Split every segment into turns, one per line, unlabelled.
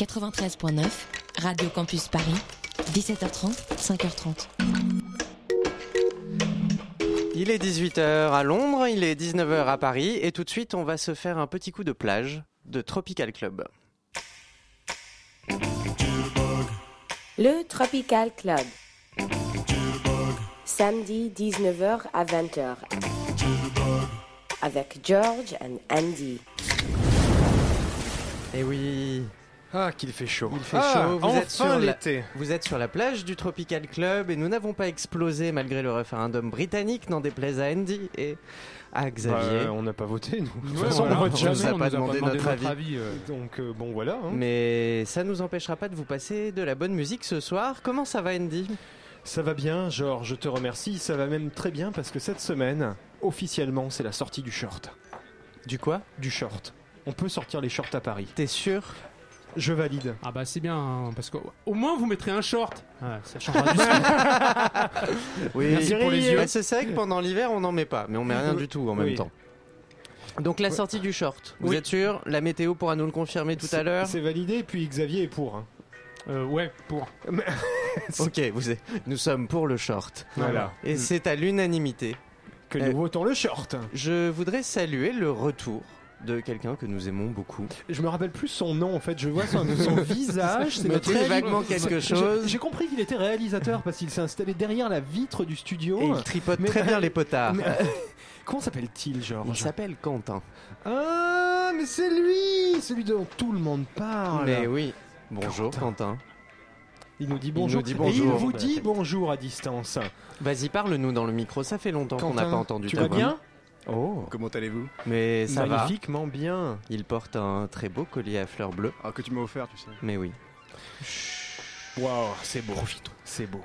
93.9, Radio Campus Paris, 17h30, 5h30.
Il est 18h à Londres, il est 19h à Paris et tout de suite on va se faire un petit coup de plage de Tropical Club.
Le Tropical Club. Samedi 19h à 20h. Avec George and Andy.
Et oui,
Ah, qu'il fait chaud.
il fait
Ah,
chaud, vous êtes, sur
enfin
la,
l'été.
vous êtes sur la plage du Tropical Club et nous n'avons pas explosé malgré le référendum britannique, n'en déplaise à Andy et à Xavier.
Bah, on n'a pas voté, nous. De toute
Ouais,
façon,
voilà,
on jamais.
nous a
on
pas demandé notre avis.
euh.
Donc, euh, bon, voilà. hein.
Mais ça nous empêchera pas de vous passer de la bonne musique ce soir. Comment ça va Andy?
Ça va bien, Georges, je te remercie. Ça va même très bien parce que cette semaine, officiellement, c'est la sortie du short.
Du quoi?
Du short. On peut sortir les shorts à Paris.
T'es sûr?
Je valide.
Ah bah c'est bien, hein, parce qu'au moins vous mettrez un short. Ah, ça changera du.
Oui,
Merci pour les yeux.
Bah, c'est vrai que pendant l'hiver, on n'en met pas, mais on met rien du tout en même
Oui.
temps. Donc la sortie du short, vous
Oui.
êtes sûr? La météo pourra nous le confirmer tout à
C'est-
l'heure
C'est validé, puis Xavier est pour. hein.
Euh, ouais, pour.
Ok, vous êtes- nous sommes pour le short.
Voilà.
Et c'est à l'unanimité.
Que
Euh,
nous votons le short.
Je voudrais saluer le retour de quelqu'un que nous aimons beaucoup.
Je me rappelle plus son nom en fait. Je vois son, son visage. C'est réali-
vaguement quelque chose.
J'ai compris qu'il était réalisateur parce qu'il s'est installé derrière la vitre du studio.
Et il tripote
Mais-
très bien les potards.
Mais, euh, comment s'appelle-t-il,
Il
Georges
s'appelle Quentin.
Ah, mais c'est lui Celui dont tout le monde parle.
Mais oui. Bonjour Quentin.
Il nous dit
Il
bonjour.
nous dit
Et il
bonjour.
vous dit bonjour à distance.
Vas-y, parle-nous dans le micro. Ça fait longtemps qu'on n'a pas entendu
Tu
ta
vas bien? Oh,
Comment allez-vous
Mais ça va.
magnifiquement bien.
Il porte un très beau collier à fleurs bleues.
Ah, que tu m'as offert, tu sais.
Mais oui.
Waouh, c'est beau. C'est beau.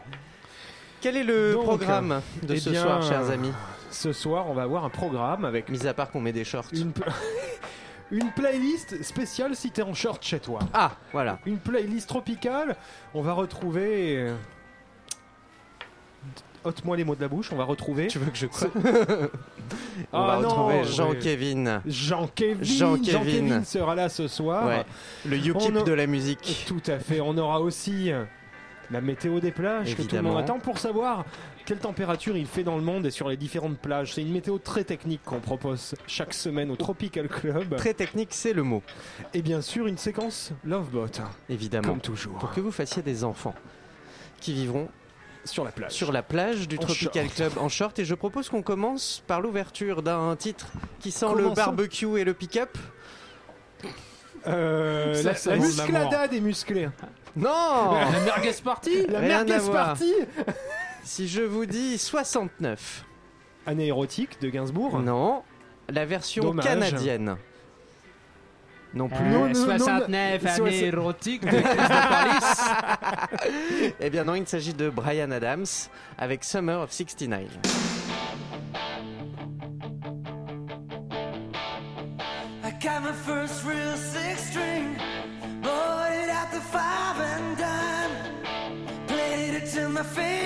Quel est le
Donc,
programme de
eh
ce
bien,
soir, chers amis
Ce soir, on va avoir un programme avec
Mis à part qu'on met des shorts.
une playlist spéciale si t'es en short chez toi.
Ah, voilà.
Une playlist tropicale. On va retrouver. Ôte-moi les mots de la bouche. On va retrouver.
Tu veux que je croie On
Ah
va
non,
retrouver
ouais.
Jean-Kévin.
Jean-Kévin.
Jean-Kévin.
Jean-Kévin sera là ce soir.
Ouais. Le UKIP
a-
de la musique.
Tout à fait. On aura aussi la météo des plages que tout le
Évidemment.
monde attend pour savoir quelle température il fait dans le monde et sur les différentes plages. C'est une météo très technique qu'on propose chaque semaine au Tropical Club.
Très technique, c'est le mot.
Et bien sûr, une séquence Lovebot,
Évidemment.
comme toujours,
Pour que vous fassiez des enfants qui vivront
sur la plage.
sur la plage du
En
Tropical
short.
Club en short. Et je propose qu'on commence par l'ouverture d'un titre qui sent le barbecue et le pick-up.
Euh, la
ça
la
vaut de
muscladade est musclée.
Non
La merguez party
La
Rien
merguez party
Si je vous dis 69.
Année érotique de Gainsbourg.
Non. La version
Dommage.
canadienne. Non plus.
Non, non, non,
69
non.
années érotiques de Crystal Palace.
Eh bien non, il s'agit de Brian Adams avec Summer of 69.
I got my first real six string, bought it at the five and dime. Played it till my fingers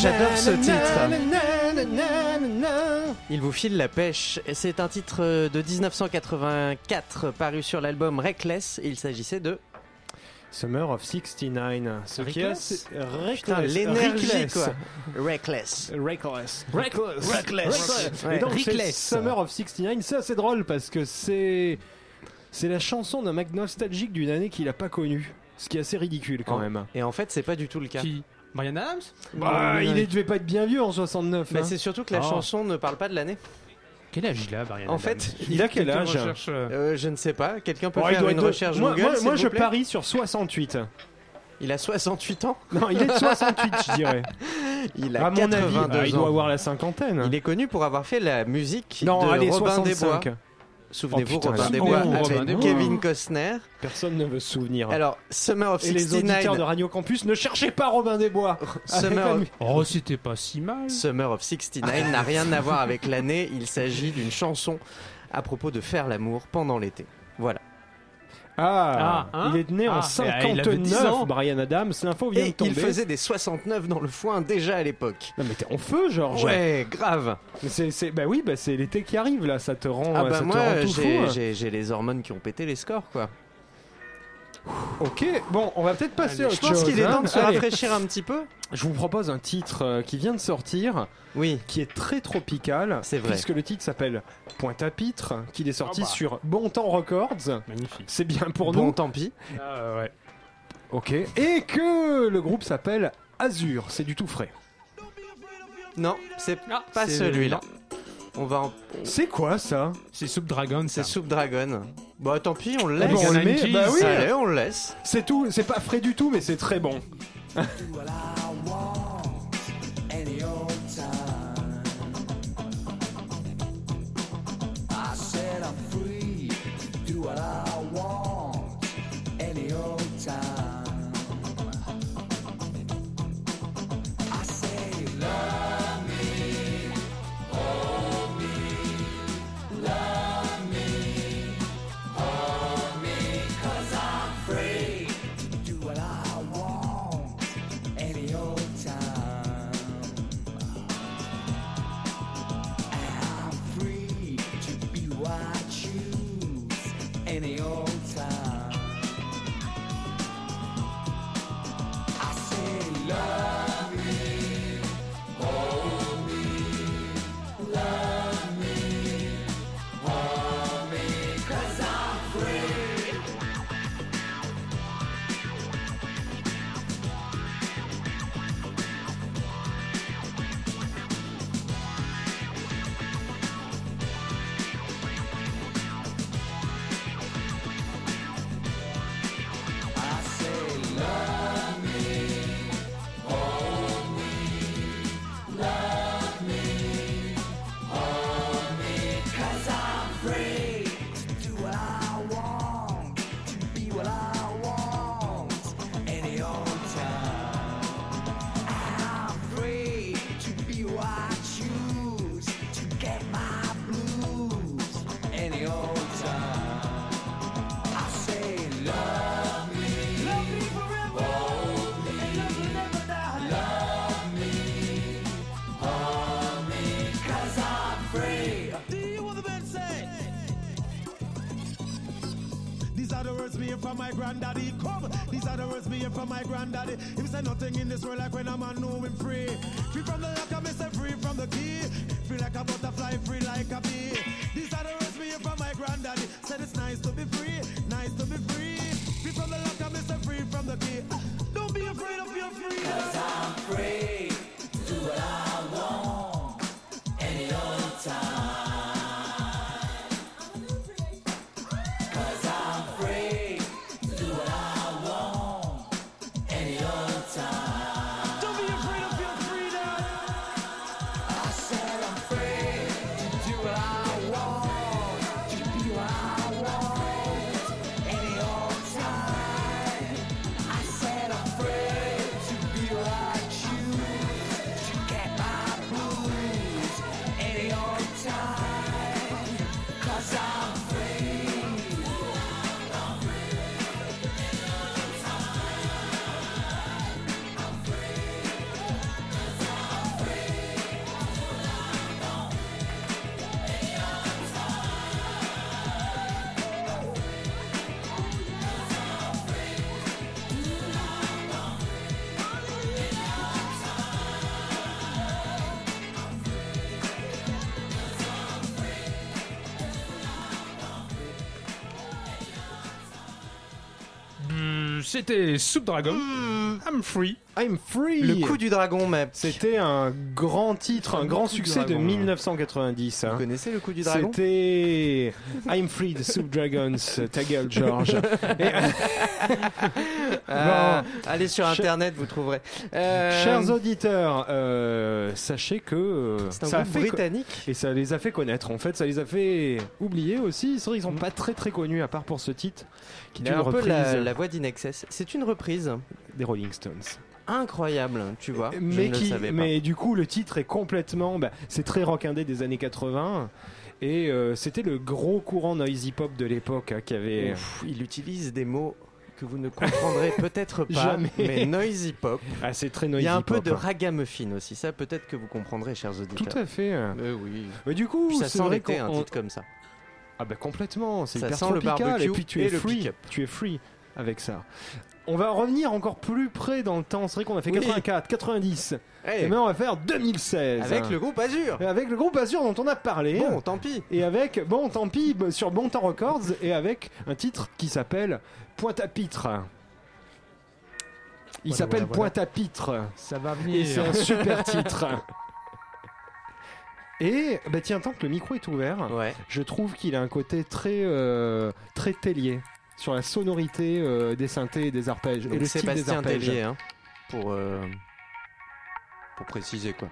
J'adore ce titre. Il vous file la pêche. Et C'est un titre euh, de 1984 paru sur l'album Reckless. Il s'agissait de.
Summer of 69. Ce qui est
Reckless
assez- Reckless.
Putain, l'énergie
Reckless.
quoi. Reckless.
Reckless.
Reckless.
Reckless.
Ouais.
Et donc, c'est
Reckless.
Summer of 69, c'est assez drôle parce que c'est c'est la chanson d'un mec nostalgique d'une année qu'il a pas connue. Ce qui est assez ridicule quand
Oh.
même.
Et en fait, c'est pas du tout le cas.
Qui Brian Adams
Bah, il est- devait pas être bien vieux en 69.
Mais
hein.
c'est surtout que la
Oh.
chanson ne parle pas de l'année.
Quel âge il a, Brian
En
Adams
fait,
il a quel âge
recherche, euh,
Euh, je ne sais pas. Quelqu'un peut
Oh,
faire une recherche
moi,
Google
moi, je parie sur 68.
Il a 68 ans.
Non, il est de 68, je dirais.
Il a
À mon avis,
82
ah, il
ans.
doit avoir la cinquantaine.
Il est connu pour avoir fait la musique
non,
de
allez,
Robin
65.
des Bois. Souvenez-vous,
Oh,
Robin
la
des
honte,
Bois
Robin
avec
Bois.
Kevin Costner.
Personne ne veut se souvenir.
Alors, Summer of
Et les auditeurs de
69.
Radio Campus, ne cherchez pas Robin des Bois.
Summer of,
Oh, c'était pas si mal.
Summer of 69 n'a rien à voir avec l'année. Il s'agit d'une chanson à propos de faire l'amour pendant l'été. Voilà.
Ah,
Ah, hein
il est né en
Ah, avait 10
59,
ans.
Brian Adams. L'info vient de tomber.
il faisait des 69 dans le foin déjà à l'époque.
Non mais t'es en feu, Georges.
Ouais, grave.
Mais c'est, c'est- bah oui, bah c'est l'été qui arrive là. Ça te rend,
Ah bah
ça te
moi,
rend tout
j'ai-
fou.
j'ai j'ai les hormones qui ont pété les scores, quoi.
Ok, bon, on va peut-être passer à
Je pense qu'il est
hein.
temps de se
Allez,
rafraîchir un petit peu.
Je vous propose un titre euh, qui vient de sortir,
Oui.
qui est très tropical.
C'est vrai.
Puisque le titre s'appelle Pointe à Pitre, qu'il est sorti
Ah bah.
sur Bon Temps Records.
Magnifique.
C'est bien pour
bon,
nous.
tant pis.
Ah, ouais.
Ok. Et que le groupe s'appelle Azur. C'est du tout frais.
Non, c'est
Ah,
pas celui-là. On va en...
C'est quoi ça
C'est Soup Dragon,
C'est
ça.
Soup Dragon. Bah tant pis, on le
Ah
laisse.
bon, on le met. Bah oui.
Allez, on le laisse.
C'est tout. C'est pas frais du tout, mais c'est très bon.
Any old
C'était Soup Dragon. I'm free.
I'm free.
Le coup du dragon, mais
C'était un grand titre, un grand succès de
dragon.
1990. hein.
Vous connaissez le coup du dragon?
C'était I'm Free de Soup Dragons, ta gueule George. Et,
Ah,
Bon.
Allez sur internet, vous trouverez. Euh,
Chers auditeurs, euh, sachez que euh,
c'est un
ça a fait
britannique.
et ça les a fait connaître. En fait, ça les a fait oublier aussi. C'est vrai qu'ils sont pas très très connus à part pour ce titre qui est
un peu la, la voix d'Inexcess. C'est une reprise
des Rolling Stones.
incroyable, tu vois. je
mais
ne le
qui,
savais pas.
mais du coup, le titre est complètement, bah, c'est très rock indé des années 80. Et euh, c'était le gros courant noisy pop de l'époque hein, qui avait.
Ouf, il utilise des mots que vous ne comprendrez peut-être pas,
Jamais.
mais noisy pop.
Ah, c'est très
Il
noisy
y a un peu
pop,
de
hein.
ragamuffin aussi, ça peut-être que vous comprendrez, chers
Tout
auditeurs.
à fait.
Euh, oui.
Mais du coup,
Puis ça sent l'été, un titre comme ça.
Ah bah complètement, c'est hyper
sent le barbecue
et puis tu
et
es
le
free,
pick-up.
tu es free avec ça. On va revenir encore plus près dans le temps. C'est vrai qu'on a fait
Oui.
84, 90.
Hey,
Et maintenant on va faire 2016.
avec le groupe Azur.
Et avec le groupe Azur dont on a parlé.
Bon, tant pis.
Et avec, bon, tant pis, sur Bon Temps Records, et avec un titre qui s'appelle Pointe-à-Pitre. Il
Voilà,
s'appelle
voilà, voilà.
Pointe-à-Pitre.
Ça va
Et
venir.
c'est un super titre. Et, bah tiens, tant que le micro est ouvert,
Ouais.
je trouve qu'il a un côté très, euh, très tellier sur la sonorité euh, des synthés et des arpèges. et le style des
Sébastien
arpèges.
Tellier, hein, pour, euh, pour préciser quoi.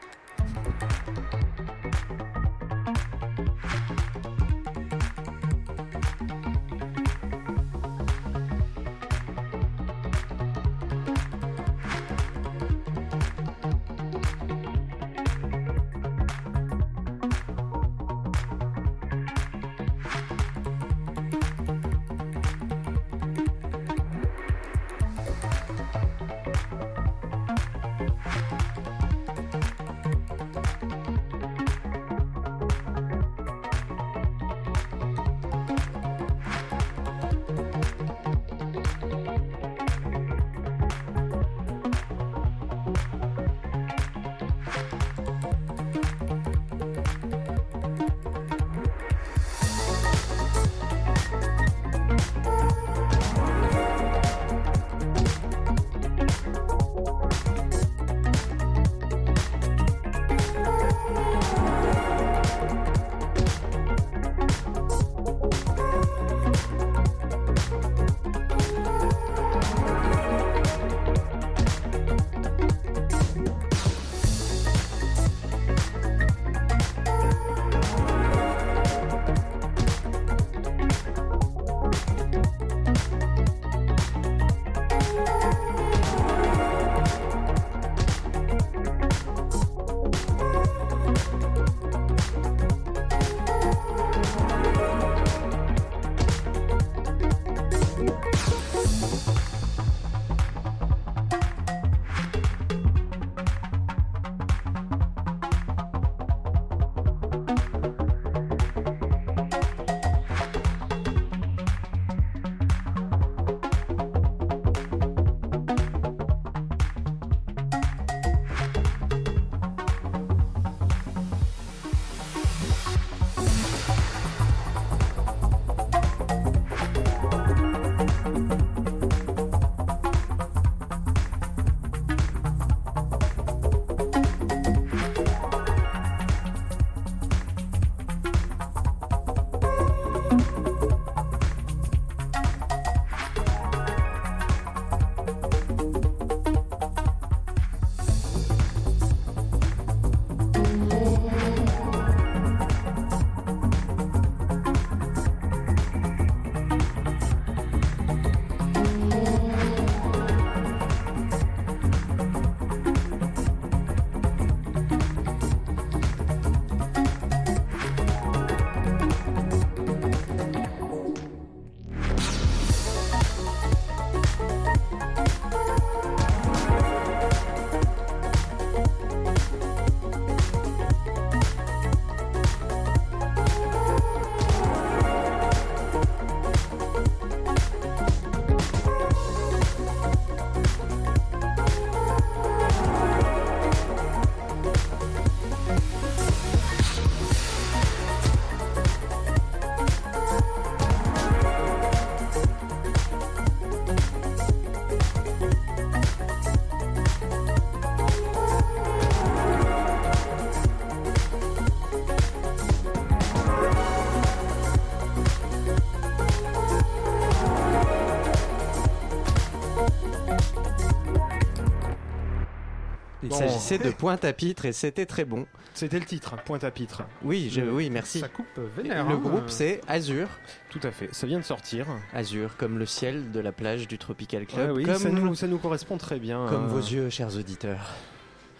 S'agissait de Pointe à Pitre et c'était très bon.
C'était le titre, Pointe à Pitre.
Oui, je, oui, merci.
Ça coupe euh, vénère.
Le
hein.
groupe c'est Azur.
Tout à fait. Ça vient de sortir.
Azur, comme le ciel de la plage du Tropical Club.
Ouais, oui,
comme
ça, nous, ça nous correspond très bien.
comme
hein.
vos yeux, chers auditeurs.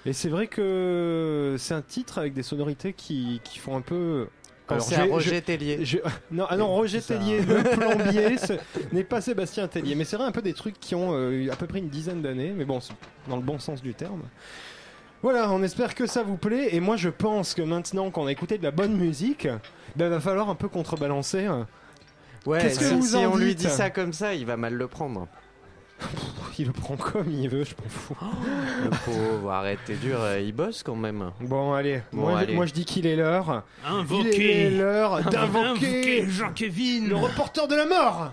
Et c'est vrai que c'est un titre avec des sonorités qui, qui font un peu. Alors, j'ai-
Roger Tellier.
je- non, ah non, Roger
C'est.
Tellier, le plombier, ce n'est pas Sébastien Tellier. Mais c'est vrai, un peu des trucs qui ont euh, à peu près une dizaine d'années, mais bon, c'est dans le bon sens du terme. Voilà, on espère que ça vous plaît. Et moi, je pense que maintenant qu'on a écouté de la bonne musique, ben, va falloir un peu contrebalancer. hein.
Ouais,
Qu'est-ce que
si,
vous
si
en
on lui
dites
dit ça comme ça, il va mal le prendre.
Il le prend comme il veut, je m'en fous.
Le pauvre, arrête, t'es dur, euh, il bosse quand même.
Bon, allez,
Bon,
moi, je-
allez.
moi je dis qu'il est l'heure. Il est l'heure d'invoquer
Invoqué Jean-Kévin.
le reporter de la mort.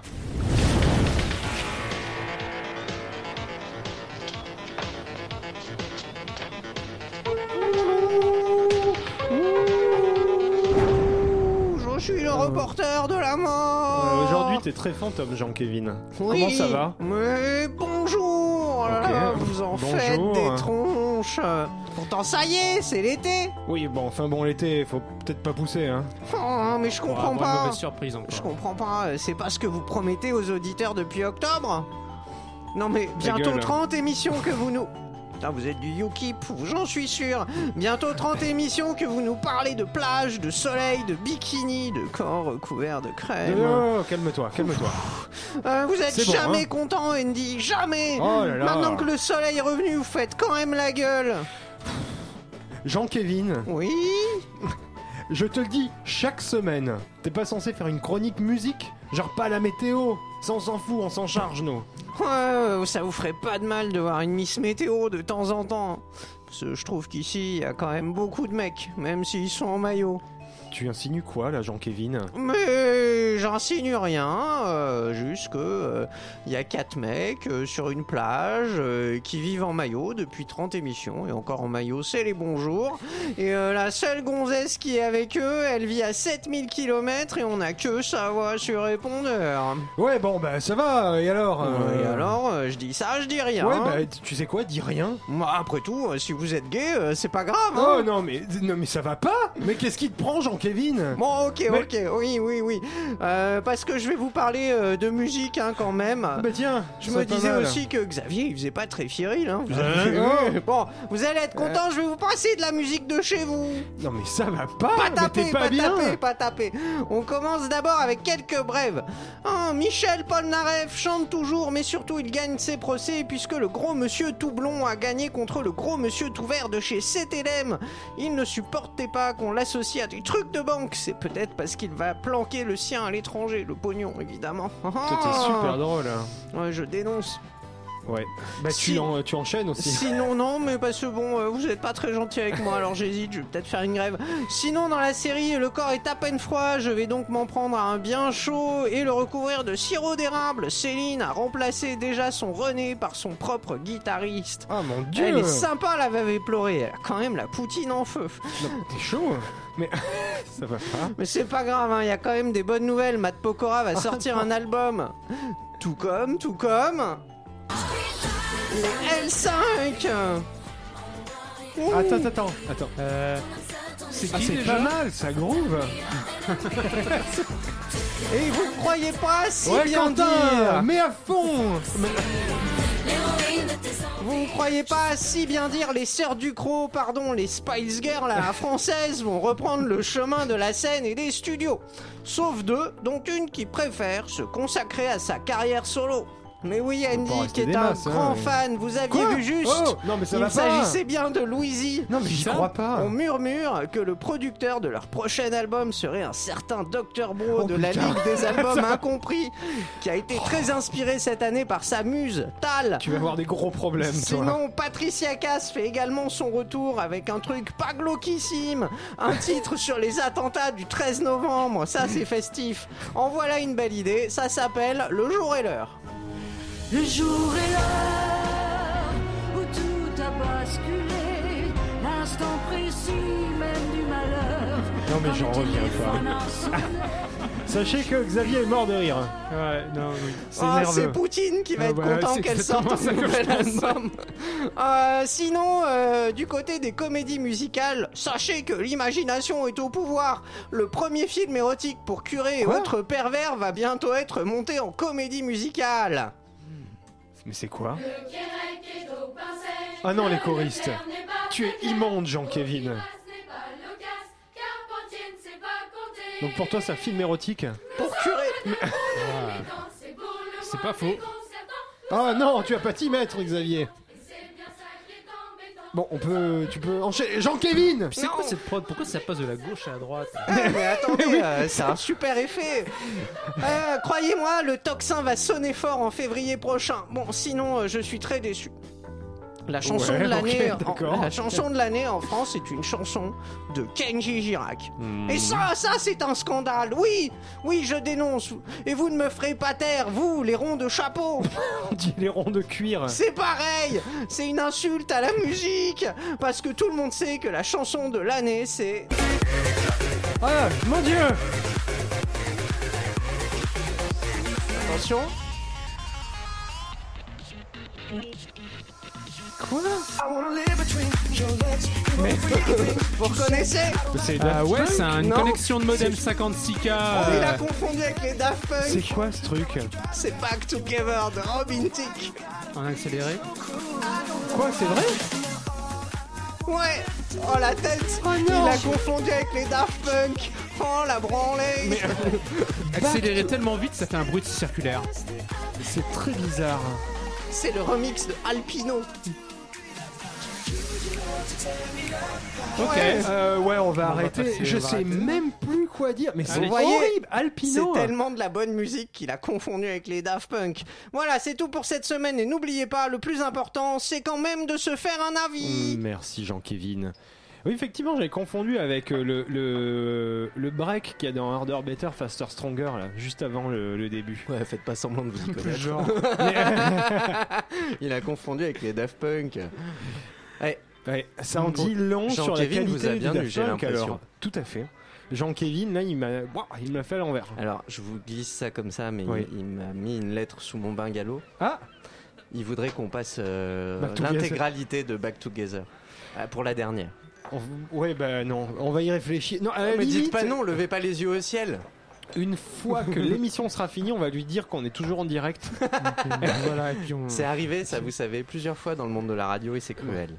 De la mort.
Euh, Aujourd'hui, t'es très fantôme, Jean-Kévin.
Oui,
Comment ça va
Mais bonjour oh là Vous en
bonjour.
faites des tronches Pourtant ça y est, c'est l'été
Oui, bon, enfin bon, l'été, faut peut-être pas pousser, hein.
Oh, Mais je comprends
avoir une
pas
mauvaise surprise encore.
Je comprends pas, c'est pas ce que vous promettez aux auditeurs depuis octobre Non mais bientôt
gueule.
30 émissions que vous nous... Putain, vous êtes du UKIP, j'en suis sûr. Bientôt 30 émissions que vous nous parlez de plage, de soleil, de bikini, de corps recouverts de crème.
Oh, calme-toi, calme-toi.
Euh, vous êtes
bon,
jamais
hein.
content, Andy, jamais.
Oh là là.
Maintenant que le soleil est revenu, vous faites quand même la gueule.
Jean-Kévin,
Oui.
Je te le dis, chaque semaine, t'es pas censé faire une chronique musique Genre pas la météo Ça, on s'en fout, on s'en charge, nous.
Ouais, ça vous ferait pas de mal de voir une Miss Météo de temps en temps. Parce que je trouve qu'ici, il y a quand même beaucoup de mecs, même s'ils sont en maillot.
Tu insinues quoi, là, Jean-Kévin
Mais j'insinue rien, euh, juste que euh, il y a quatre mecs euh, sur une plage euh, qui vivent en maillot depuis 30 émissions et encore en maillot, c'est les bons jours. Et euh, la seule gonzesse qui est avec eux, elle vit à 7000 km et on a que sa voix sur répondeur.
Ouais, bon, bah ça va, et alors euh,
Et alors, euh, je dis ça, je dis rien.
Ouais, bah tu sais quoi, dis rien.
Moi, après tout, euh, si vous êtes gay, euh, c'est pas grave.
Oh
Hein
non, mais, non, mais ça va pas Mais qu'est-ce qui te prend, Jean-Kévin
Bon, ok,
Mais-
ok, oui, oui, oui. Euh, parce que je vais vous parler euh, de musique hein, quand même.
Bah tiens,
Je me disais
mal.
aussi que Xavier, il faisait pas très viril. Hein. Vous avez
Oh.
vu Bon, vous allez être content, je vais vous passer de la musique de chez vous.
Non mais ça va pas,
Pas
mais
taper, pas, taper, pas taper. On commence d'abord avec quelques brèves. Hein, Michel Polnareff chante toujours, mais surtout il gagne ses procès puisque le gros monsieur tout blond a gagné contre le gros monsieur tout vert de chez CTLM. Il ne supportait pas qu'on l'associe à des trucs de banque. C'est peut-être parce qu'il va planquer le sien à l'étranger, le pognon évidemment.
Toi, t'es super drôle. hein.
Ouais, je dénonce.
Ouais. Bah
Si-
tu, en- tu enchaînes aussi.
Sinon, non, mais parce que bon, euh, vous êtes pas très gentil avec moi, alors j'hésite, je vais peut-être faire une grève. Sinon, dans la série, le corps est à peine froid, je vais donc m'en prendre à un bien chaud et le recouvrir de sirop d'érable. Céline a remplacé déjà son René par son propre guitariste.
Ah mon dieu
Elle est sympa, la veuve éplorée, elle a quand même la poutine en feu.
T'es chaud Mais ça va pas.
Mais c'est pas grave, hein, il y a quand même des bonnes nouvelles. Matt Pokora va sortir un album. Tout comme, tout comme. Les L5 Ouh.
Attends, attends, attends.
Euh, c'est
Ah
qui
c'est
déjà
pas mal, ça groove
Et vous ne croyez pas si
Ouais
bien
Quentin
dire
Mais à fond
Vous ne croyez pas si bien dire les sœurs Ducrot, pardon, les Spice Girls à la française vont reprendre le chemin de la scène et des studios. Sauf deux, dont une qui préfère se consacrer à sa carrière solo. Mais oui, Andy, qui est un
masses, hein,
grand fan, vous aviez
Quoi
vu juste
Oh Non mais ça
Il s'agissait bien de Louisie.
Non mais j'y crois pas
On murmure que le producteur de leur prochain album serait un certain Dr Bro
Oh,
de la. Ligue des albums incompris, qui a été très inspiré cette année par sa muse, Tal.
Tu vas avoir des gros problèmes toi
Sinon, Patricia Cass fait également son retour avec un truc pas glauquissime, un titre sur les attentats du 13 novembre, ça c'est festif. En voilà une belle idée, ça s'appelle Le jour et l'heure.
Le jour est l'heure où tout a basculé, l'instant précis même du malheur.
Non mais j'en reviens pas. Sachez que Xavier est mort de rire.
Ouais, non, oui.
C'est
Ah, c'est. Poutine qui va
Ah
être
bah,
content qu'elle sorte un nouvel album. Euh, sinon, euh, du côté des comédies musicales, sachez que l'imagination est au pouvoir. Le premier film érotique pour curé et autres pervers va bientôt être monté en comédie musicale.
Mais c'est quoi Ah non, les choristes. Tu es immonde, Jean-Kévin. Donc pour toi, c'est un film érotique
Pour curé
C'est pas faux.
Ah non, tu vas pas t'y mettre, Xavier. Bon, on peut, tu peux enchaîner. Jean-Kévin
C'est quoi cette prod? Pourquoi ça passe de la gauche à la droite?
Eh, mais attendez, euh, c'est un super effet. Euh, Croyez-moi, le tocsin va sonner fort en février prochain. Bon, sinon, euh, je suis très déçu. La chanson
Ouais,
de l'année, en- la chanson de l'année en France est une chanson de Kenji Girac. Et ça, ça, c'est un scandale. Oui, oui, je dénonce. Et vous ne me ferez pas taire, vous, les ronds de chapeau.
On dit les ronds de cuir.
C'est pareil. C'est une insulte à la musique, parce que tout le monde sait que la chanson de l'année, c'est
Ah, mon dieu
attention.
Quoi
Vous reconnaissez
C'est
Ah ouais, c'est une
Non.
connexion de modem 56K.
Il a
euh,
confondu avec les Daft
C'est
Punk.
quoi ce truc?
C'est Back Together de Robin Thicke.
En accéléré.
Quoi, c'est vrai?
Ouais. Oh la tête. Il a confondu avec les Daft Punk. Oh la branlée.
Accéléré tellement vite, ça fait un bruit de circulaire.
C'est très bizarre.
C'est le remix de Alpino.
Ok.
Ouais, euh, ouais, on va arrêter.
passer,
Je sais
arrêter.
même plus quoi dire. Mais c'est horrible,
C'est
Alpino.
tellement de la bonne musique qu'il a confondu avec les Daft Punk. Voilà, c'est tout pour cette semaine et n'oubliez pas, le plus important, c'est quand même de se faire un avis.
Mm, Merci Jean-Kévin. Oui, effectivement, j'ai confondu avec euh, le, le, le break qu'il y a dans Harder, Better, Faster, Stronger, là, juste avant le, le début.
Ouais, faites pas semblant de vous y connaître.
Genre.
Il a confondu avec les Daft Punk. Ouais,
Ouais, ça en dit long
Jean
sur la
Kévin
qualité
vous a
du
bien eu, j'ai l'impression.
Tout à fait. Jean-Kévin, là, il m'a il m'a fait à l'envers.
Alors, je vous glisse ça comme ça, mais
Oui.
il, il m'a mis une lettre sous mon bungalow.
Ah
Il voudrait qu'on passe euh, l'intégralité de Back Together. Ah, pour la dernière.
on- Ouais, bah non, on va y réfléchir. Non, à la
mais
limite,
dites pas non, levez pas les yeux au ciel.
Une fois que l'émission sera finie, on va lui dire qu'on est toujours en direct.
voilà, et puis on.
C'est arrivé, ça vous savez, plusieurs fois dans le monde de la radio et c'est cruel.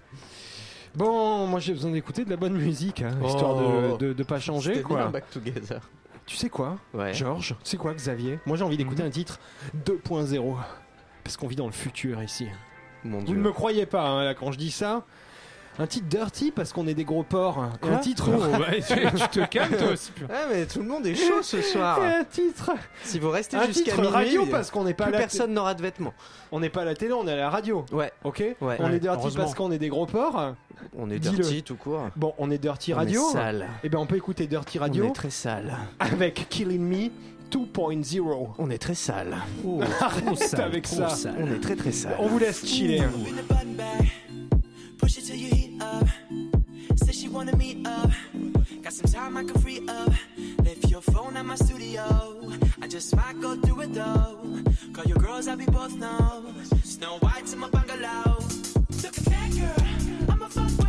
Bon, moi j'ai besoin d'écouter de la bonne musique, hein,
Oh.
histoire de, de, de pas changer, quoi.
bien Back Together.
Tu sais quoi,
Ouais.
Georges? Tu sais quoi, Xavier? Moi j'ai envie d'écouter un titre 2.0. Parce qu'on vit dans le futur ici.
Mon
Vous ne me croyez pas, hein, là, quand je dis ça. Un titre dirty parce qu'on est des gros porcs. Et un titre.
Oh, bah, tu, te calmes toi aussi.
Ouais, mais tout le monde est chaud ce soir.
Et un titre.
Si vous restez
Un
jusqu'à
titre
minuit,
radio parce qu'on n'est pas à
plus
la
personne n'aura de vêtements.
On n'est pas à la télé, on est à la radio.
Ouais,
Ok
Ouais.
On
Ouais,
est dirty parce qu'on est des gros porcs.
on est dirty tout court.
Bon, on est dirty
On
radio.
est sale.
Et ben on peut écouter dirty
On
radio
est très sale.
avec Killing Me 2.0.
On est très sale.
Arrête avec ça.
On est très très sale.
On vous laisse chiller.
Push it till you wanna meet up. Got some time I can free up. Left your phone at my studio. I just might go through it though. Call your girls, I'll be both know. Snow White's in my bungalow. Look at that girl. I'ma fuck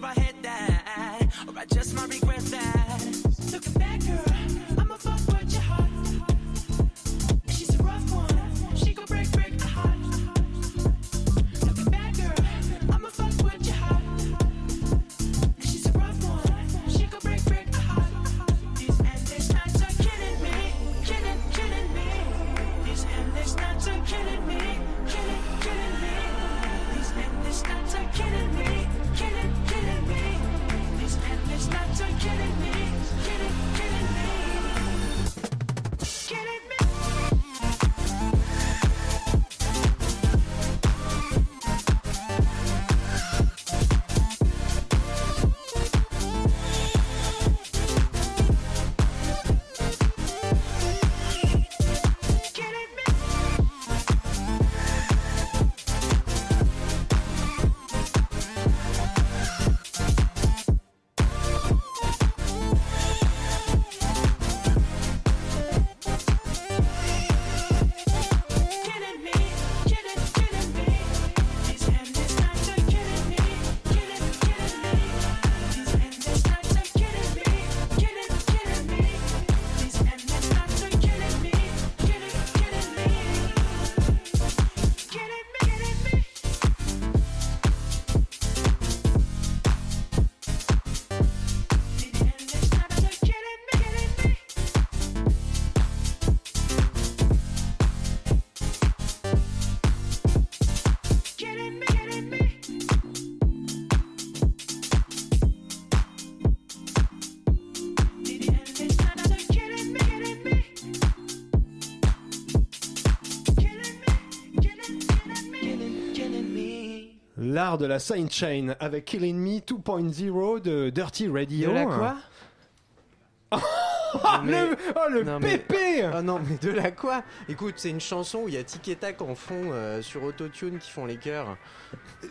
for a head
L'art de la sidechain avec Killing Me 2.0 de Dirty Radio.
De quoi? Mais-
le, oh, le
Non, mais-
pépé
Ah non, mais de la quoi Écoute, c'est une chanson où il y a Tic et Tac en fond euh, sur Autotune qui font les chœurs.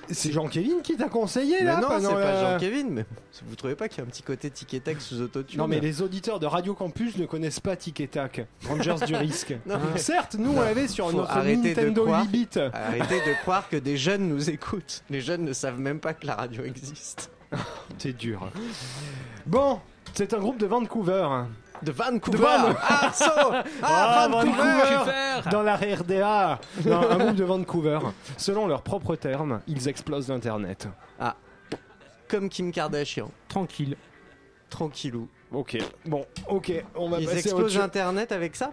C'est Jean-Kévin qui t'a conseillé
Mais
là
non, c'est pas Jean-Kévin, mais vous trouvez pas qu'il y a un petit côté Tic et Tac sous Autotune
Non mais les auditeurs de Radio Campus ne connaissent pas Tic et Tac, Rangers du risque.
Non, mais-
Certes, nous on l'avait sur notre Nintendo
croire.
8 bits.
Arrêtez de croire que des jeunes nous écoutent. Les jeunes ne savent même pas que la radio existe.
C'est dur. Bon, c'est un groupe de Vancouver.
De Vancouver
De Van-
Ah, so
Ah,
Ah, Vancouver
Vancouver.
Dans la RDA Non, Un groupe de Vancouver. Selon leurs propres termes, ils explosent l'Internet.
Comme Kim Kardashian.
Tranquille.
Tranquillou.
Ok, bon, ok, on va
Ils
passer
explosent. Internet avec ça?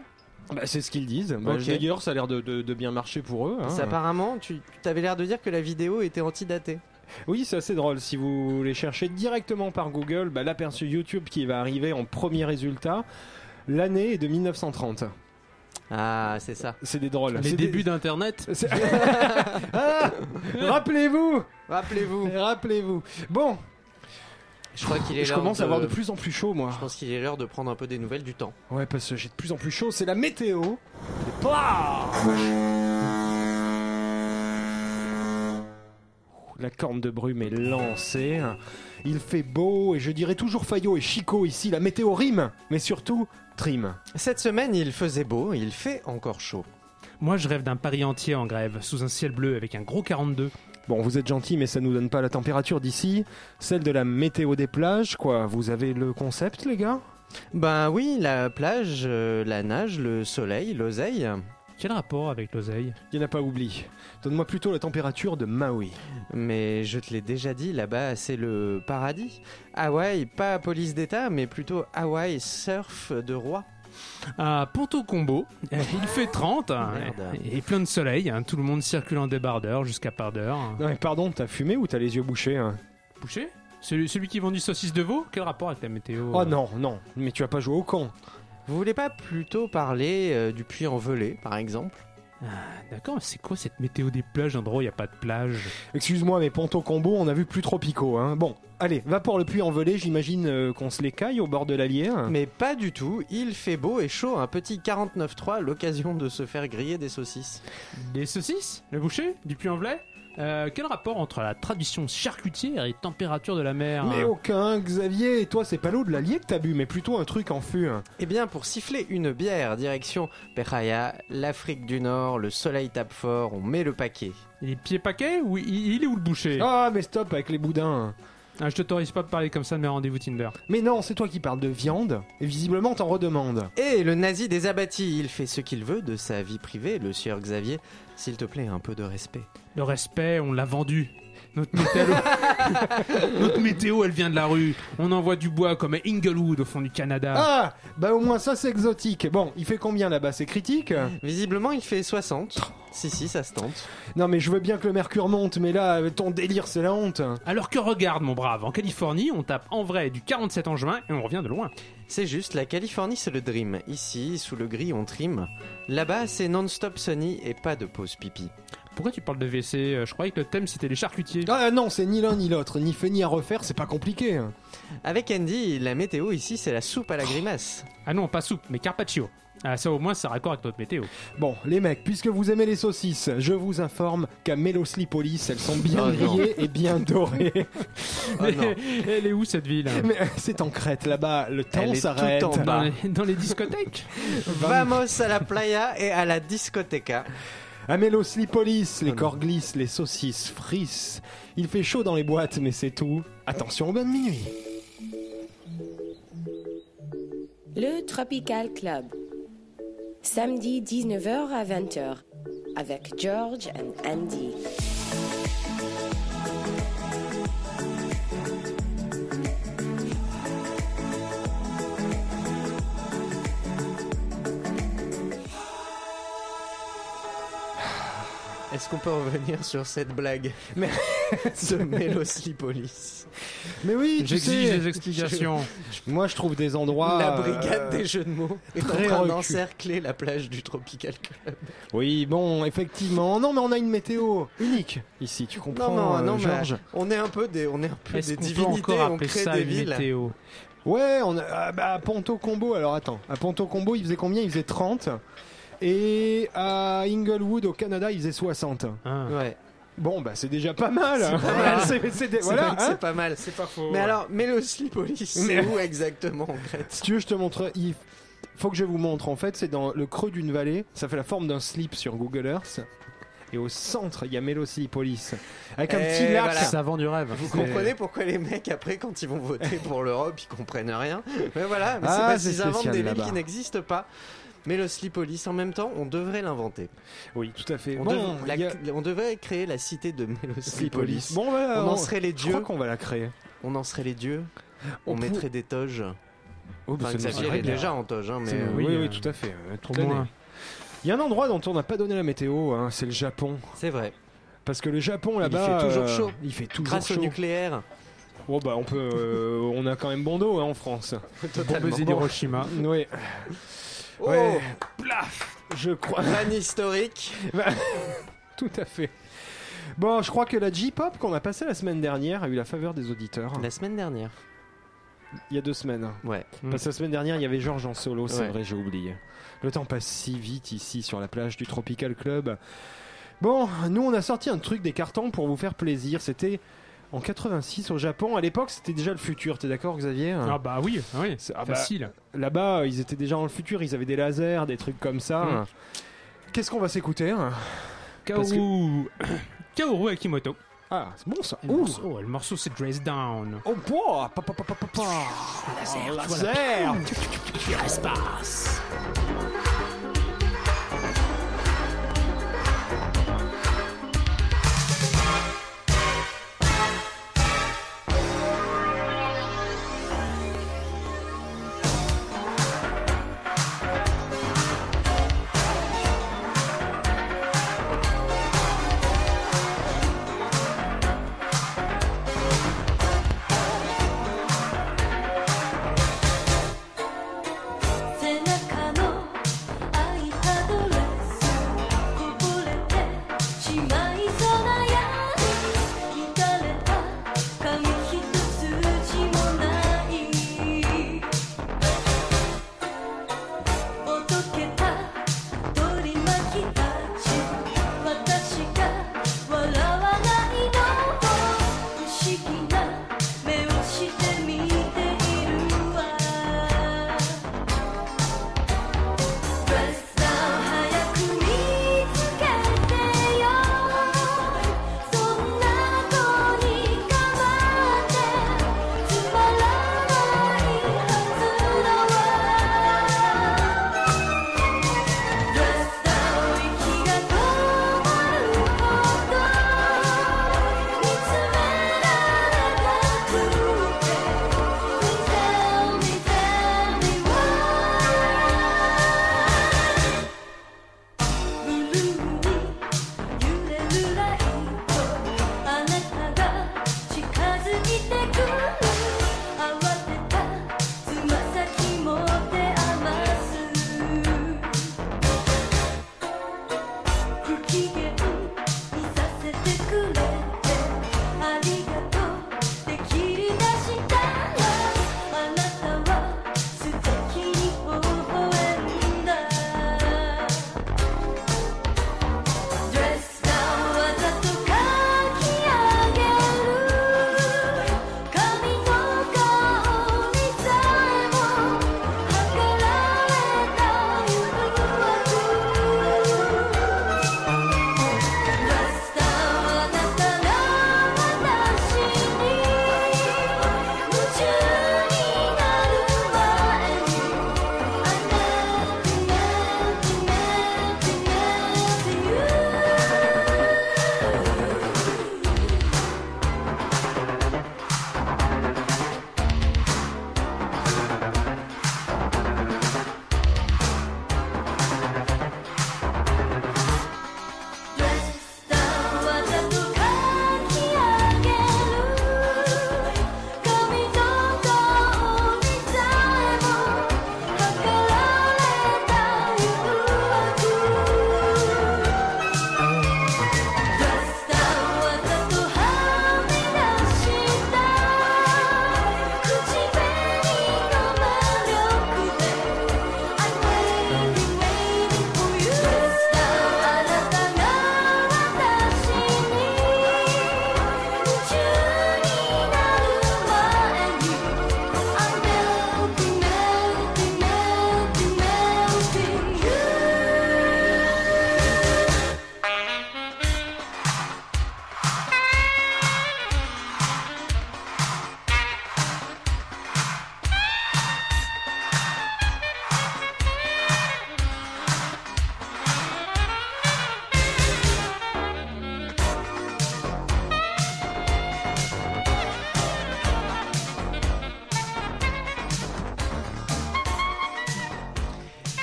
Bah, c'est ce qu'ils disent. Bah. D'ailleurs, ça a l'air de, de- de bien marcher pour eux. hein.
Apparemment, tu avais l'air de dire que la vidéo était antidatée.
Oui, c'est assez drôle. Si vous les cherchez directement par Google, bah, l'aperçu YouTube qui va arriver en premier résultat, l'année est de 1930.
Ah, c'est ça.
C'est des drôles.
Les
des-
débuts d'Internet.
Ah Rappelez-vous
Rappelez-vous.
Rappelez-vous Bon,
Je crois qu'il est
je commence
de...
à avoir de plus en plus chaud, moi.
Je pense qu'il est l'heure de prendre un peu des nouvelles du temps.
Ouais, parce que j'ai de plus en plus chaud. C'est la météo. Et La corne de brume est lancée. Il fait beau et je dirais toujours Fayot et Chico ici. La météo rime, mais surtout trime.
Cette semaine, il faisait beau, il fait encore chaud.
Moi, je rêve d'un Paris entier en grève, sous un ciel bleu avec un gros 42.
Bon, vous êtes gentil, mais ça nous donne pas la température d'ici. Celle de la météo des plages, quoi. Vous avez le concept, les gars?
Ben oui, la plage, euh, la nage, le soleil, l'oseille.
Quel rapport avec l'oseille?
Il n'y en a pas oubli. Donne-moi plutôt la température de Maui.
Mais je te l'ai déjà dit, là-bas, c'est le paradis. Hawaï, pas police d'État, mais plutôt Hawaï surf de roi.
À Ponto Combo, il fait 30 hein,
Merde.
et plein de soleil. hein, Tout le monde circule en débardeur jusqu'à part d'heure.
Non, mais pardon, t'as fumé ou t'as les yeux bouchés hein?
Boucher celui, celui qui vend du saucisse de veau? Quel rapport avec la météo?
Oh
euh
non, non, mais tu as pas joué au camp.
Vous voulez pas plutôt parler euh, du puits en velay, par exemple?
D'accord, mais c'est quoi cette météo des plages? Où il n'y a pas de plage?
Excuse-moi, mais Ponto Combo, on a vu plus tropicaux. Hein. Bon, allez, va pour le puits en velay, j'imagine euh, qu'on se l'écaille au bord de l'Allier.
Mais pas du tout, il fait beau et chaud, un petit 49.3, l'occasion de se faire griller des saucisses.
Des saucisses? Le boucher? Du puy en velay? Euh, quel rapport entre la tradition charcutière et température de la mer
Mais aucun, Xavier. Toi, c'est pas l'eau de l'Allier que t'as bu, mais plutôt un truc en fût.
Eh bien, pour siffler une bière, direction Peraya, l'Afrique du Nord, le soleil tape fort, on met le paquet.
Il est pied paquet ou il, il est où le boucher?
Ah, mais stop avec les boudins.
Ah, Je t'autorise pas de parler comme ça de mes rendez-vous Tinder.
Mais non, c'est toi qui parles de viande, et visiblement t'en redemandes.
Et le nazi des abattis, il fait ce qu'il veut de sa vie privée, le sieur Xavier. S'il te plaît, un peu de respect.
Le respect, on l'a vendu. Notre météo... Notre météo, elle vient de la rue. On envoie du bois comme à Inglewood au fond du Canada.
Ah, bah au moins ça c'est exotique. Bon, il fait combien là-bas? C'est critique?
Visiblement, il fait 60. Si, si, ça se tente.
Non mais je veux bien que le mercure monte, mais là, ton délire c'est la honte.
Alors que regarde, mon brave, en Californie, on tape en vrai du 47 en juin et on revient de loin.
C'est juste, la Californie, c'est le dream. Ici, sous le gris, on trime. Là-bas, c'est non-stop sunny et pas de pause pipi.
Pourquoi tu parles de WC Euh, Je croyais que le thème c'était les charcutiers.
Ah non, c'est ni l'un ni l'autre, ni fait ni à refaire, c'est pas compliqué.
Avec Andy, la météo ici, c'est la soupe à la grimace.
Ah non, pas soupe, mais carpaccio. Ah, ça au moins, ça raccord avec notre météo.
Bon, les mecs, puisque vous aimez les saucisses, je vous informe qu'à Meloslipolis, elles sont bien
Oh non.
grillées et bien dorées.
Oh non.
Elle est où cette ville?
Mais euh, c'est en Crète là-bas, le temps s'arrête.
dans les, dans les discothèques?
Vamos à la playa et à la discoteca.
À Meloslipolis, les corps glissent, les saucisses frissent. Il fait chaud dans les boîtes, mais c'est tout. Attention, bonne minuit.
Le Tropical Club. Samedi 19h à 20h avec George and Andy.
Est-ce qu'on peut revenir sur cette blague de Meloslipolis
Mais oui, tu
J'exige des explications.
moi je trouve des endroits.
La
euh,
brigade des jeux de mots est en
très
train
recul.
d'encercler la plage du Tropical Club.
Oui, bon, effectivement. Non, mais on a une météo unique ici, tu comprends,
Non, non,
euh,
non, mais
Georges
on est un peu des, on est un peu
Est-ce
des divinités, on crée
ça
des
une
villes.
météo
Ouais, on a, ah, bah, à Ponto Combo, alors attends, à Ponto Combo, il faisait combien? Il faisait 30. Et à Inglewood, au Canada, il faisait 60.
Ah.
Ouais,
Bon, bah c'est déjà pas mal.
C'est pas mal.
C'est- voilà, hein.
pas mal.
C'est pas faux.
Mais alors, Meloslipolis, c'est
Mais-
où exactement en Grèce
Si tu veux, je te montre. Il faut que je vous montre. En fait, c'est dans le creux d'une vallée. Ça fait la forme d'un slip sur Google Earth. Et au centre, il y a Meloslipolis. Avec un
Et
petit lac.
voilà.
Ça vend du rêve.
Vous comprenez pourquoi les mecs, après, quand ils vont voter pour l'Europe, ils comprennent rien Mais voilà, mais c'est
Ah,
parce
c'est
qu'ils inventent des villes qui n'existent pas. Meloslipolis, en même temps, on devrait l'inventer.
Oui, tout à fait.
On,
bon,
dev- la-
il y a-
on devrait créer la cité de Meloslipolis.
Bon, voilà,
on en serait les
Je crois
dieux.
qu'on va la créer.
On en serait les dieux.
On
On,
pour-
mettrait des toges.
Oh, bah,
Enfin, Xavier est déjà en toge, hein, mais.
C'est-
euh,
oui,
oui,
oui, tout à fait. euh,
moins.
Il y a un endroit dont on n'a pas donné la météo, hein, c'est le Japon.
C'est vrai.
Parce que le Japon
Il
là-bas,
fait toujours
euh,
chaud.
Il fait toujours
Grâce
chaud.
au nucléaire.
Oh bah on peut, euh, on a quand même bon dos hein, en France.
Totalement.
Bombe d'Hiroshima.
Oui.
Oh,
Ouais. Je crois.
Fan historique.
Tout à fait. Bon, je crois que la J-pop qu'on a passée la semaine dernière a eu la faveur des auditeurs.
La semaine dernière.
Il y a deux semaines.
Ouais.
Parce que la semaine dernière, il y avait Georges en solo, c'est
Ouais.
vrai, j'ai oublié. Le temps passe si vite ici sur la plage du Tropical Club. Bon, nous on a sorti un truc des cartons pour vous faire plaisir. C'était en 86 au Japon. À l'époque, c'était déjà le futur. T'es d'accord, Xavier
Ah bah oui, ah oui.
C'est- ah bah,
facile.
Là-bas, ils étaient déjà dans le futur. Ils avaient des lasers, des trucs comme ça.
Mm.
Qu'est-ce qu'on va s'écouter hein
Kaoru... Kaoru Akimoto.
Ah, c'est bon ça.
Le morceau, le morceau c'est Dress Down.
Oh, boah, pa, pa. Oh, laser.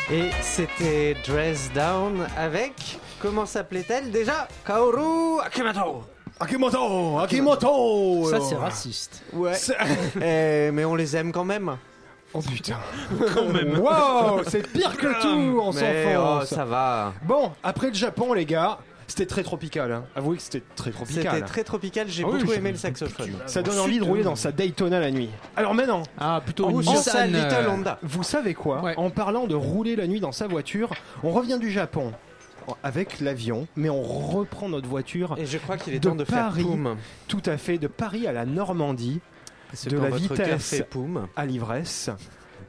Et c'était Dress Down avec. Comment s'appelait-elle déjà? Kaoru Akimoto
Akimoto Akimoto
Ça, c'est raciste.
Ouais. Eh, mais on les aime quand même.
Oh putain Quand même Wow C'est pire que tout On
Mais
s'en
oh, ça va.
Bon, après le Japon, les gars, c'était très tropical. Hein. Avouez que c'était très tropical.
C'était très tropical, j'ai
Ah oui,
beaucoup
je-
aimé le saxophone.
Ça donne envie de rouler dans sa Daytona la nuit. Alors maintenant,
Ah, plutôt une
sa
Nissan,
Little
euh,
Honda.
vous savez quoi
Ouais.
En parlant de rouler la nuit dans sa voiture, on revient du Japon avec l'avion, mais on reprend notre voiture
Et je crois qu'il est
De
temps de faire
Paris.
poum.
tout à fait de Paris à la Normandie,
C'est
de
quand
la
votre cœur
vitesse.
fait poum.
à l'ivresse,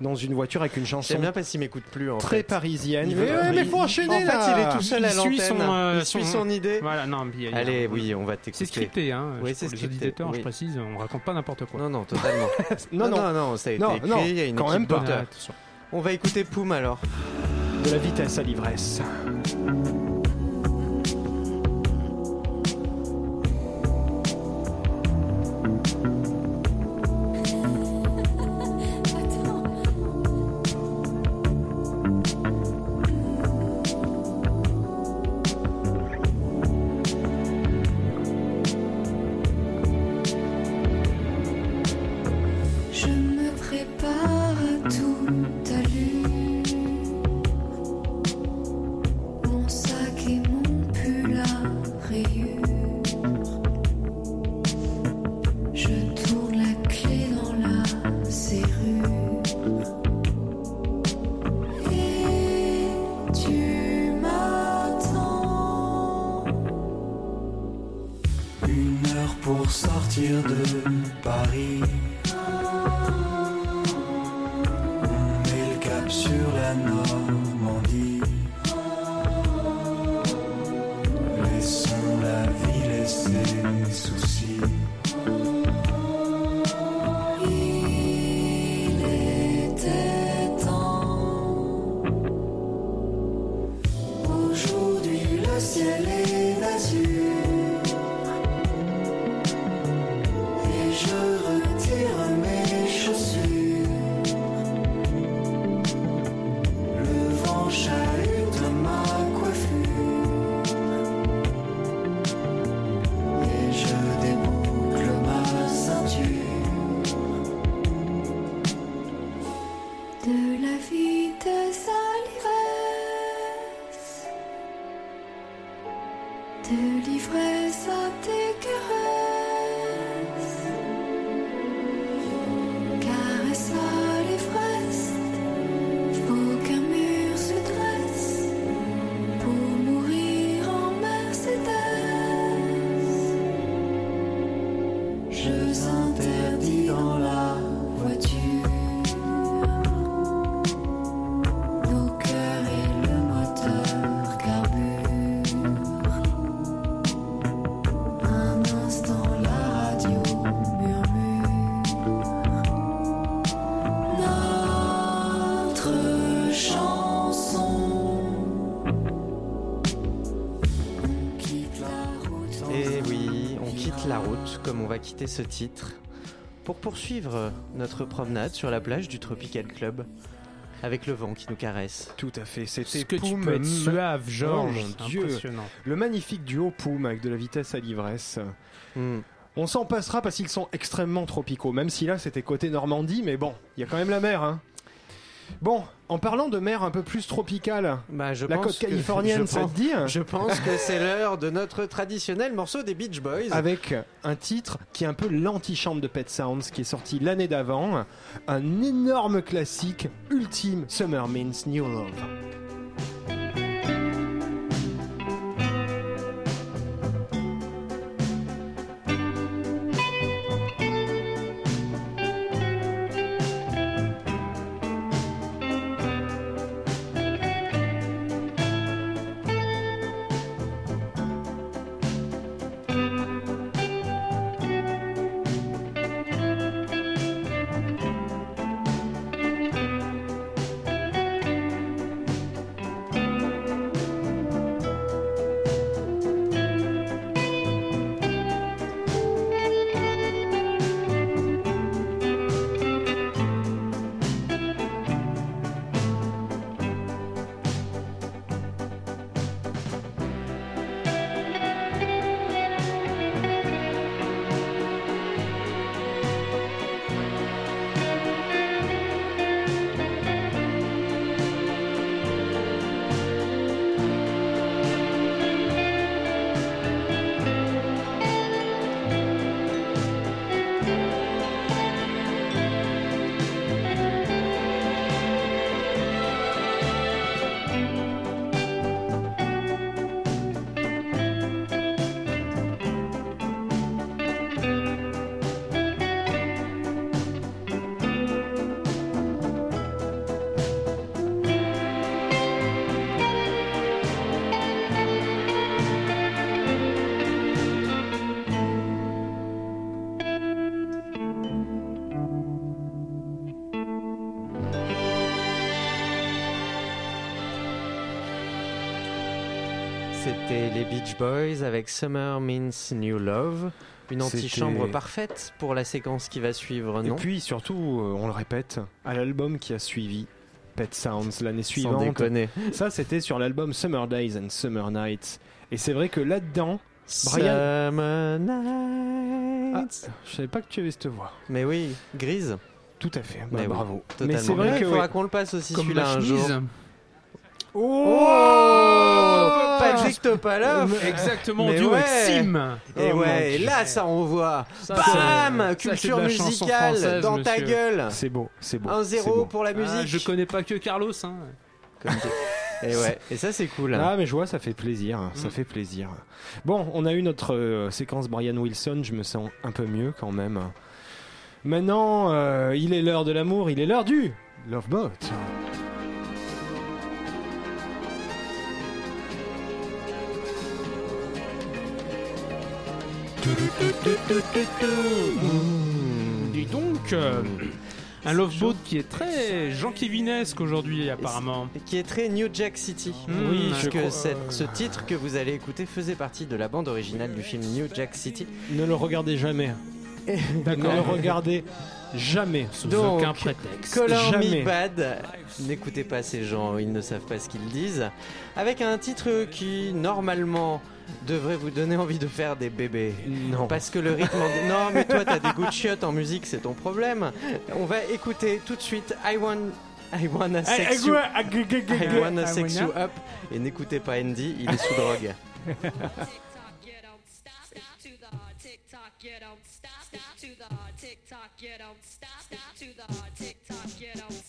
dans une voiture avec une chanson
J'aime bien parce qu'il m'écoute plus en
très
fait.
parisienne.
Il
Mais,
veut-
ouais, mais
il-
faut enchaîner
En
là
fait, il est tout seul à
Il suit
l'antenne.
son, euh,
il suit
son-
son idée.
Voilà, non, puis il y a- il y a-
Allez, oui, on va
C'est
t'écouter.
scripté, hein.
Oui, c'est
les
scripté,
auditeurs,
oui.
je précise, on raconte pas n'importe quoi.
Non, non, totalement.
Non, non,
non, non, ça a été
Non,
écrit,
non,
il y a une
quand
équipe
même pas.
Ah.
On va écouter Poum alors.
de la vitesse à l'ivresse.
Pour sortir de Paris. On met le cap sur la Normandie. Laissons la ville et ses soucis.
Quitter ce titre pour poursuivre notre promenade sur la plage du Tropical Club avec le vent qui nous caresse.
Tout à fait, c'était
Ce que tu peux être suave, Georges.
Oh, Dieu. Le magnifique duo Poum avec de la vitesse à l'ivresse.
Hmm.
On s'en passera parce qu'ils sont extrêmement tropicaux, même si là c'était côté Normandie, mais bon, il y a quand même la mer. Hein. Bon, en parlant de mer un peu plus tropicale,
Bah, je
la
pense
côte californienne,
je
ça
pense-
te dit hein
Je pense que c'est l'heure de notre traditionnel morceau des Beach Boys.
Avec un titre qui est un peu l'antichambre de Pet Sounds, qui est sorti l'année d'avant, un énorme classique, ultime, Summer Means New Love.
Beach Boys avec Summer Means New Love. Une antichambre parfaite pour la séquence qui va suivre,
Et
non?
puis surtout, euh, on le répète, à l'album qui a suivi, Pet Sounds, l'année
Sans
suivante.
déconner.
Ça, c'était sur l'album Summer Days and Summer Nights. Et c'est vrai que là-dedans, Brian-
Summer Nights.
Ah, je savais pas que tu avais cette voix.
Mais oui, grise.
Tout à fait. Bah,
Mais oui,
bravo.
Totalement.
Mais c'est vrai
il
que
faudra
ouais.
qu'on le passe aussi celui-là un jour. Oh, Patrick Topalov
Exactement,
Mais
duo avec
ouais.
Sim.
Et
Oh, mon
ouais, et
Dieu.
là ça envoie.
Ça,
Bam
ça, c'est
Culture
de la chanson
musicale
française,
dans ta
monsieur.
gueule.
C'est beau, c'est beau.
1-0
c'est beau.
pour la musique.
Ah, je connais pas que Carlos. Hein.
Et ouais, et ça c'est cool.
Ah mais je vois, ça fait plaisir, ça
Mm.
fait plaisir. Bon, on a eu notre euh, séquence Brian Wilson, je me sens un peu mieux quand même. Maintenant, euh, il est l'heure de l'amour, il est l'heure du Love Boat.
Dis donc, euh, un love boat qui est très Jean Kevinesque aujourd'hui apparemment.
Et qui est très New Jack City.
Mm,
oui,
je
parce que
crois-
cette- ce titre que vous allez écouter faisait partie de la bande originale du film New Jack City.
Ne le regardez jamais. Ne
D'accord.
le regardez jamais.
Sous
Donc,
aucun prétexte.
Color
Jamais.
Me Bad. N'écoutez pas ces gens, ils ne savent pas ce qu'ils disent. Avec un titre qui, normalement, devrait vous donner envie de faire des bébés.
Non.
Parce que le rythme. en- Non, mais toi, t'as des goûts de chiottes en musique, c'est ton problème. On va écouter tout de suite I Want. I wanna sex you, I wanna sex you up. Et n'écoutez pas Andy, il est sous drogue.
Hey,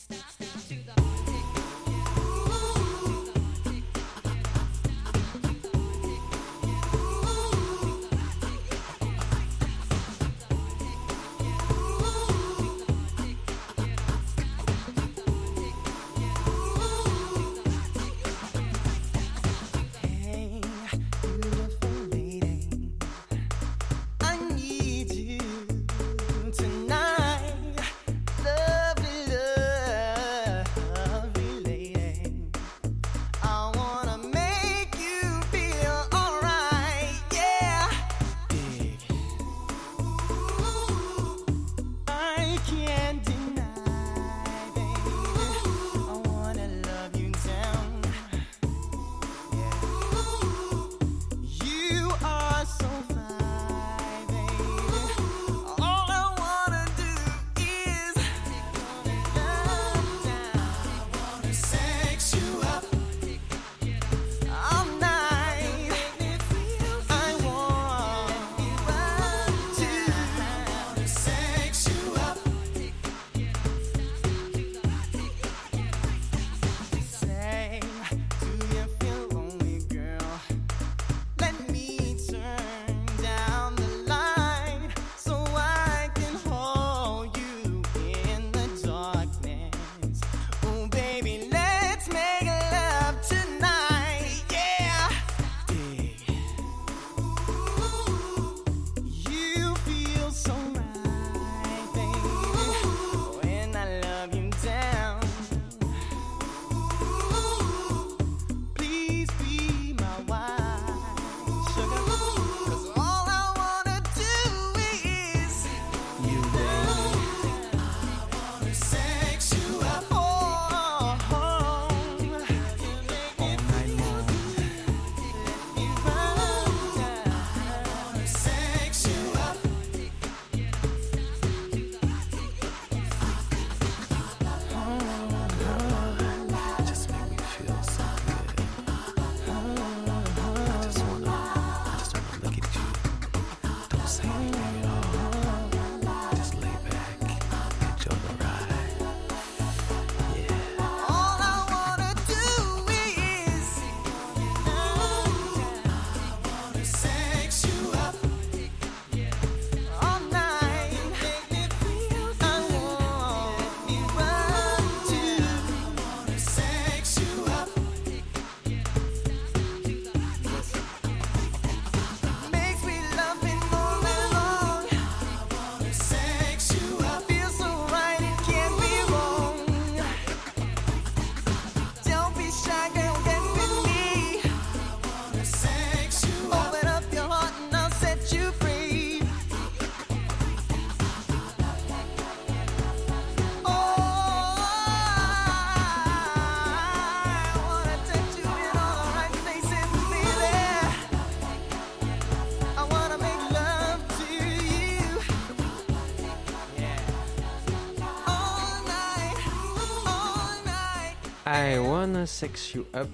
Sex You Up.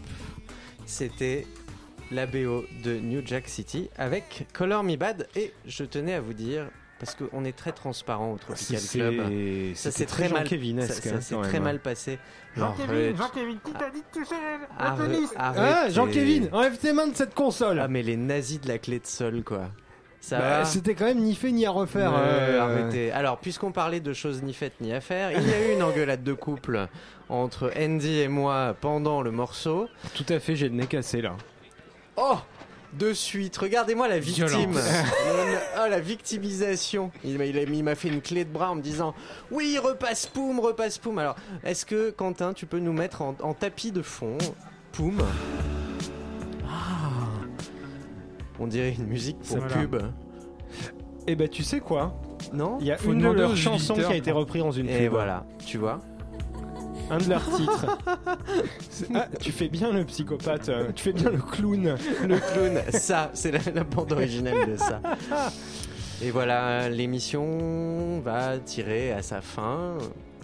C'était la BO de New Jack City avec Color Me Bad. Et je tenais à vous dire, parce qu'on est très transparent au Tropical Club. Ça s'est très
très
mal, ça, ça
hein,
s'est très
même.
mal passé.
Jean-Kevin. Jean-Kevin, qui t'a dit de toucher la
Ah. Jean-Kévin, enlève tes mains de cette console.
Ah mais les nazis de la clé de sol quoi. Ça
Bah,
va
C'était quand même ni fait ni à refaire. Euh,
arrêtez. Alors, puisqu'on parlait de choses ni faites ni à faire, il y a eu une engueulade de couple entre Andy et moi pendant le morceau.
Tout à fait, j'ai le nez cassé là.
Oh de suite, regardez-moi la victime. Oh, la victimisation. Il m'a il m'a fait une clé de bras en me disant Oui, repasse Poum, repasse Poum. Alors, est-ce que Quentin, tu peux nous mettre en, en tapis de fond Poum? On dirait une musique pour
Voilà.
pub.
Et bah tu sais quoi?
Non?
Il y a
Faut
une de leurs chansons qui a été reprise dans une
Et
pub.
voilà, tu vois.
Un de leurs titres. Ah, tu fais bien le psychopathe, euh, tu fais bien le clown.
Le clown, ça, c'est la, la bande originale de ça. Et voilà, l'émission va tirer à sa fin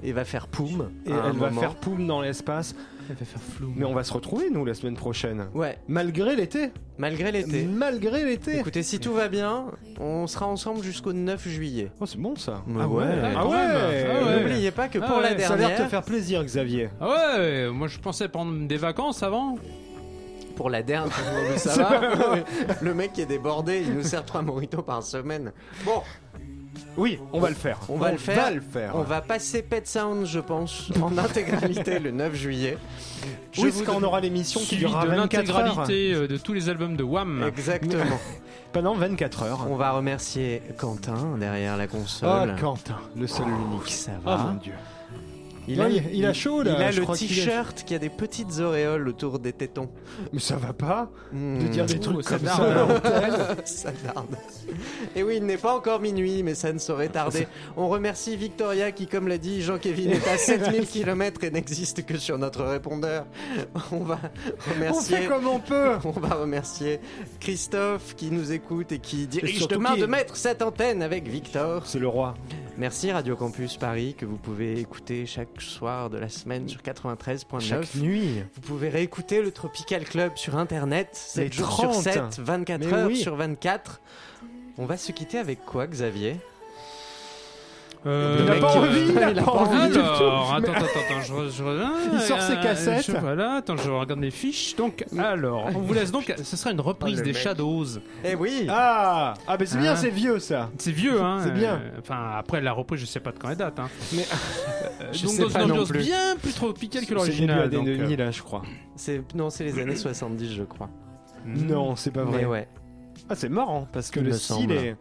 et va faire poum.
Et elle va faire poum dans l'espace.
Elle va faire flou.
Mais on va se retrouver nous la semaine prochaine.
Ouais,
Malgré l'été.
malgré l'été.
Malgré l'été.
Écoutez, si tout va bien, on sera ensemble jusqu'au 9 juillet.
Oh, c'est bon ça. Ah
ouais.
ouais.
Ah,
ouais.
Ah ouais.
N'oubliez pas que
Ah
pour la
ouais,
Ça a l'air de
dernière,
te faire plaisir, Xavier.
Ah ouais, moi je pensais prendre des vacances avant.
pour la dernière, ça va Le mec qui est débordé, il nous sert trois moritos par semaine. Bon,
Oui, on va le faire.
On va le faire.
va le faire.
on va passer Pet Sound, je pense, en intégralité le 9 juillet. Je
oui,
vous
aura l'émission qui durera
de
24 heures.
l'intégralité euh, de tous les albums de Wham.
Exactement.
Pendant 24 heures.
On va remercier Quentin derrière la
Oh,
console.
Quentin, le seul unique.
ça
Oh
va.
mon dieu.
Il,
Ouais, il- il a chaud, là,
Il a
je
le
a-
t-shirt qui a des petites auréoles autour des tétons.
Mais ça va pas de
Hmm.
dire des
Oh,
trucs
ça
comme
darde,
ça. l'antenne.
ça tarde. Et oui, il n'est pas encore minuit, mais ça ne saurait tarder. On remercie Victoria qui, comme l'a dit Jean-Kévin, est à 7000 km et n'existe que sur notre répondeur. On va
On
remercier.
fait comme on peut.
On va remercier Christophe qui nous écoute et qui dirige demain
qui-
de mettre cette antenne avec Victor.
C'est le roi.
Merci Radio Campus Paris que vous pouvez écouter chaque soir de la semaine sur 93.9.
Chaque nuit.
Vous pouvez réécouter le Tropical Club sur internet 7
Les
jours sur
30.
7, 24
Mais
heures
oui.
sur 24. On va se quitter avec quoi Xavier?
Euh,
Il a
mec
pas envie, il a
il a
pas envie du tout.
Alors, attends, attends, attends, je, je
Il sort ses cassettes.
je- voilà, attends, je regarde mes fiches. Donc, alors, on vous laisse donc. Ce sera une reprise
Oh, le
des
mec.
Shadows.
Eh oui
Ah, ah ben c'est bien,
Hein
c'est vieux ça.
C'est vieux, hein.
C'est bien.
euh, Enfin, après la reprise, je sais pas de quand elle date. Hein.
Mais-
Euh,
Je
donc
sais
dans
pas
une
non
ambiance
plus.
bien plus tropicale que
C'est début
l'original.
années
euh,
2000, là, je crois.
C'est Non, c'est les années 70, je crois.
Non, c'est pas vrai.
Mais ouais.
Ah, c'est marrant parce que le style est.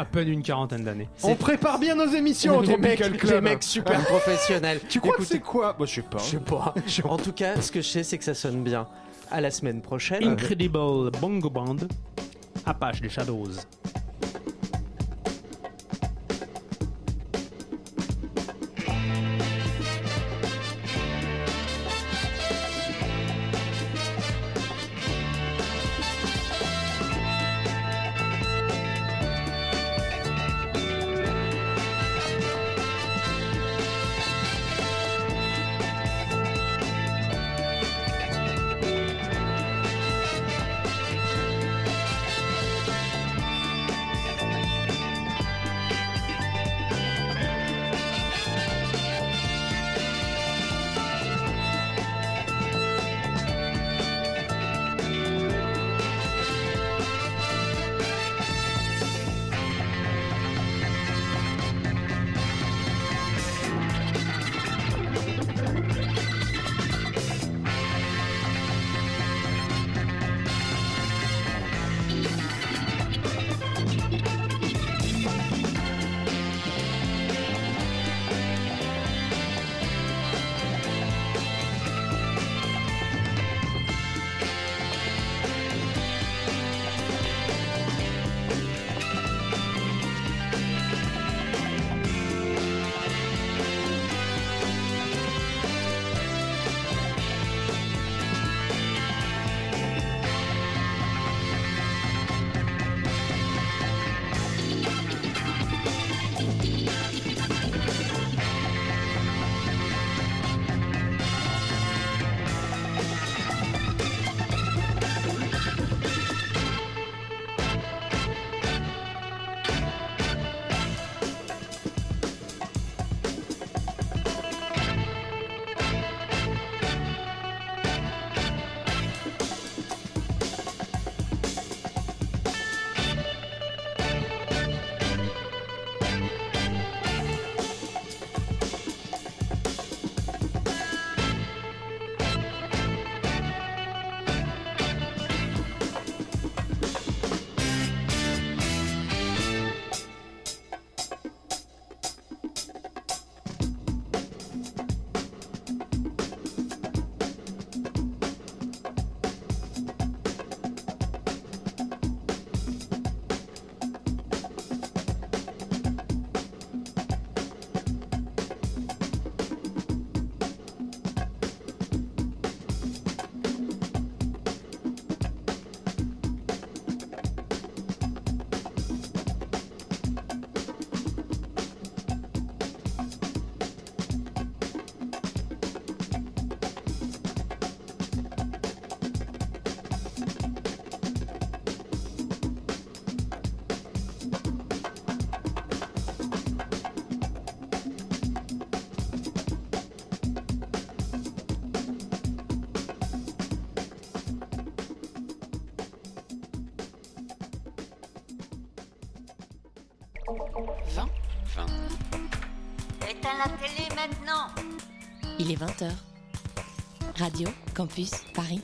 À peine une quarantaine d'années.
On prépare bien nos émissions au
les, mecs,
Tropical Club.
les mecs super professionnels.
Tu crois que c'est quoi? Moi, je sais pas.
Je sais pas. En tout cas, ce que je sais, c'est que ça sonne bien. À la semaine prochaine.
Incredible Bongo Band. Apache des Shadows.
20 20.
Éteins la télé maintenant
Il est 20h. Radio Campus Paris.